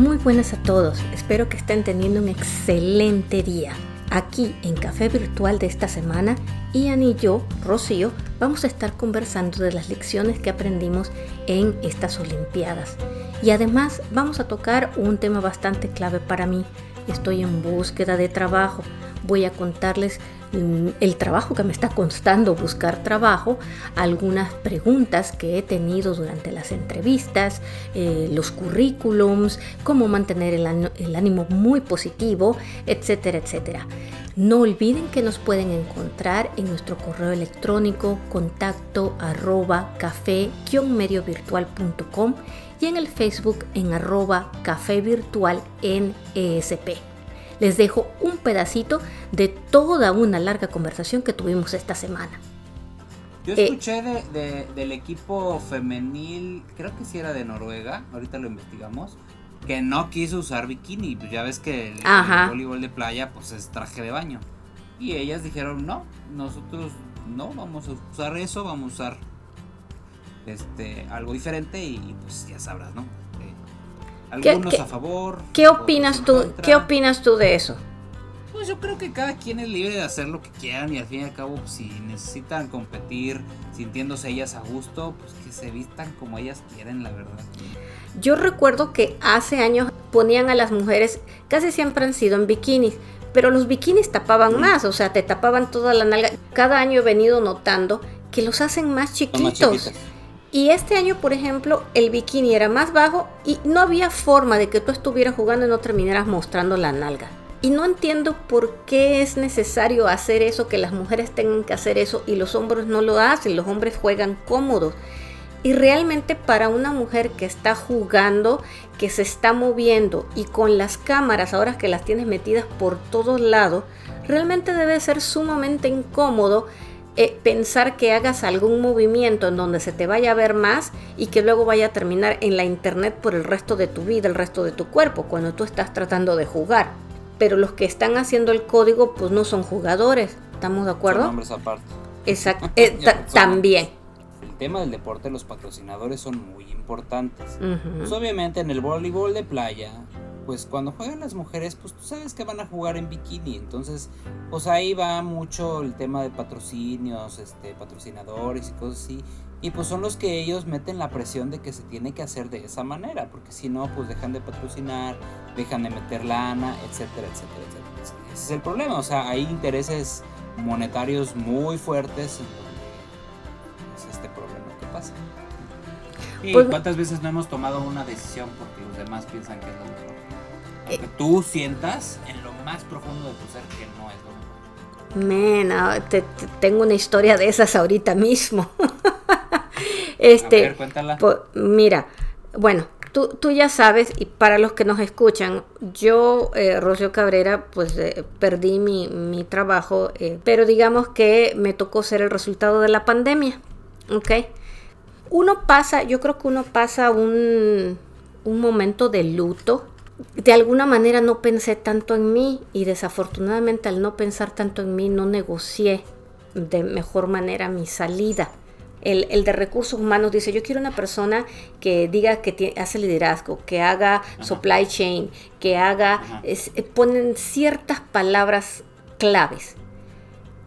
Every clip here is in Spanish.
Muy buenas a todos, espero que estén teniendo un excelente día. Aquí en Café Virtual de esta semana, Ian y yo, Rocío, vamos a estar conversando de las lecciones que aprendimos en estas Olimpiadas. Y además vamos a tocar un tema bastante clave para mí. Estoy en búsqueda de trabajo. Voy a contarles mm, el trabajo que me está costando buscar trabajo, algunas preguntas que he tenido durante las entrevistas, eh, los currículums, cómo mantener el, ánimo muy positivo, etcétera, etcétera. No olviden que nos pueden encontrar en nuestro correo electrónico contacto arroba café-mediovirtual.com y en el Facebook en arroba café virtual en ESP. Les dejo un pedacito de toda una larga conversación que tuvimos esta semana. Yo Eh, escuché de, de- del equipo femenil, creo que sí era de Noruega, ahorita lo investigamos, que no quiso usar bikini. Pues ya ves que el, voleibol de playa pues es traje de baño. Y ellas dijeron, no, nosotros no vamos a usar eso, vamos a usar este algo diferente y pues ya sabrás, ¿no? Eh, ¿Qué- algunos qué- a favor. ¿Qué opinas tú? contra. ¿Qué opinas tú de eso? Pues yo creo que cada quien es libre de hacer lo que quieran y al fin y al cabo pues, si necesitan competir sintiéndose ellas a gusto, pues que se vistan como ellas quieren, la verdad. Yo recuerdo que hace años ponían a las mujeres, casi siempre han sido en bikinis, pero los bikinis tapaban más, o sea, te tapaban toda la nalga. Cada año he venido notando que los hacen más más chiquitos. chiquitas. Y este año, por ejemplo, el bikini era más bajo y no había forma de que tú estuvieras jugando y no terminaras mostrando la nalga. Y no entiendo por qué es necesario hacer eso, que las mujeres tengan que hacer eso y los hombres no lo hacen, los hombres juegan cómodos. Y realmente para una mujer que está jugando, que se está moviendo y con las cámaras, ahora que las tienes metidas por todos lados, realmente debe ser sumamente incómodo eh, pensar que hagas algún movimiento en donde se te vaya a ver más y que luego vaya a terminar en la internet por el resto de tu vida, el resto de tu cuerpo, cuando tú estás tratando de jugar. Pero los que están haciendo el código pues no son jugadores, ¿estamos de Son acuerdo? hombres aparte. Exacto, eh, son también. El tema del deporte, los patrocinadores son muy importantes. Pues obviamente en el voleibol de playa, pues cuando juegan las mujeres, pues tú sabes que van a jugar en bikini, entonces pues ahí va mucho el tema de patrocinios, este, patrocinadores y cosas así. Y pues son los que ellos meten la presión de que se tiene que hacer de esa manera, porque si no, pues dejan de patrocinar, dejan de meter lana, etcétera, etcétera, etcétera. Ese es el problema, o sea, hay intereses monetarios muy fuertes en donde es este problema que pasa. ¿Y Pues- cuántas veces no hemos tomado una decisión porque los demás piensan que es lo mejor? Tú sientas en lo más profundo de tu ser que no es lo mejor. Mena, te- te- tengo una historia de esas ahorita mismo. A este, ver, cuéntala. po- mira, bueno, tú, tú ya sabes, y para los que nos escuchan, yo, eh, Rocío Cabrera, pues eh, perdí mi, mi trabajo, eh, pero digamos que me tocó ser el resultado de la pandemia, ¿ok? Uno pasa, yo creo que uno pasa un, un momento de luto. De alguna manera no pensé tanto en mí y desafortunadamente al no pensar tanto en mí no negocié de mejor manera mi salida. El, el de recursos humanos dice, yo quiero una persona que diga que hace liderazgo, que haga supply chain, que haga, es- eh, ponen ciertas palabras claves.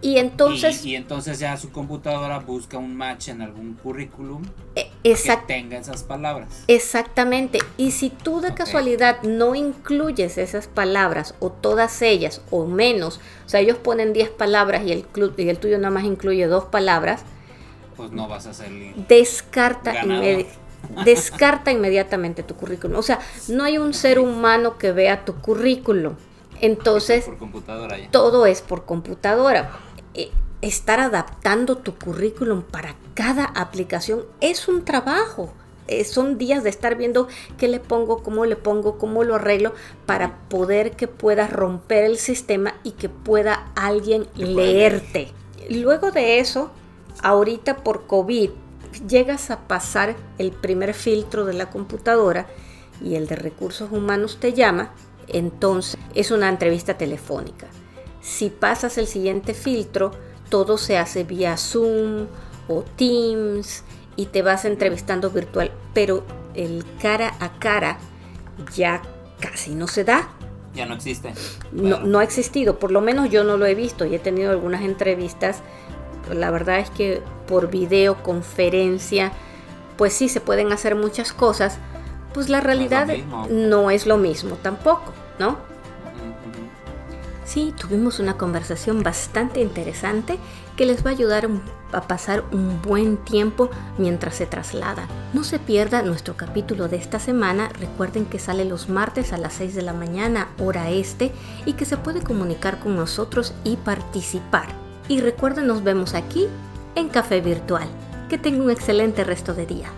Y entonces, y, y entonces ya su computadora busca un match en algún currículum eh, que tenga esas palabras. Exactamente. Y si tú de casualidad no incluyes esas palabras o todas ellas o menos, o sea, ellos ponen 10 palabras y el, clu- y el tuyo nada más incluye dos palabras, Pues no vas a ser descarta, inmedi- descarta inmediatamente tu currículum. O sea, no hay un ser humano que vea tu currículum. Entonces, por computadora ya. todo es por computadora. Estar adaptando tu currículum para cada aplicación es un trabajo. Eh, son días de estar viendo qué le pongo, cómo le pongo, cómo lo arreglo para poder que puedas romper el sistema y que pueda alguien pueda leerte. Luego de eso, ahorita por COVID, llegas a pasar el primer filtro de la computadora y el de recursos humanos te llama, entonces es una entrevista telefónica. Si pasas el siguiente filtro, todo se hace vía Zoom o Teams y te vas entrevistando virtual, pero el cara a cara ya casi no se da. Ya no existe. No, no ha existido, por lo menos yo no lo he visto y he tenido algunas entrevistas. La verdad es que por videoconferencia, pues sí se pueden hacer muchas cosas, pues la realidad no es lo mismo tampoco, ¿no? Sí, tuvimos una conversación bastante interesante que les va a ayudar a pasar un buen tiempo mientras se traslada. No se pierda nuestro capítulo de esta semana. Recuerden que sale los martes a las 6 de la mañana, hora este, y que se puede comunicar con nosotros y participar. Y recuerden, nos vemos aquí en Café Virtual. Que tenga un excelente resto de día.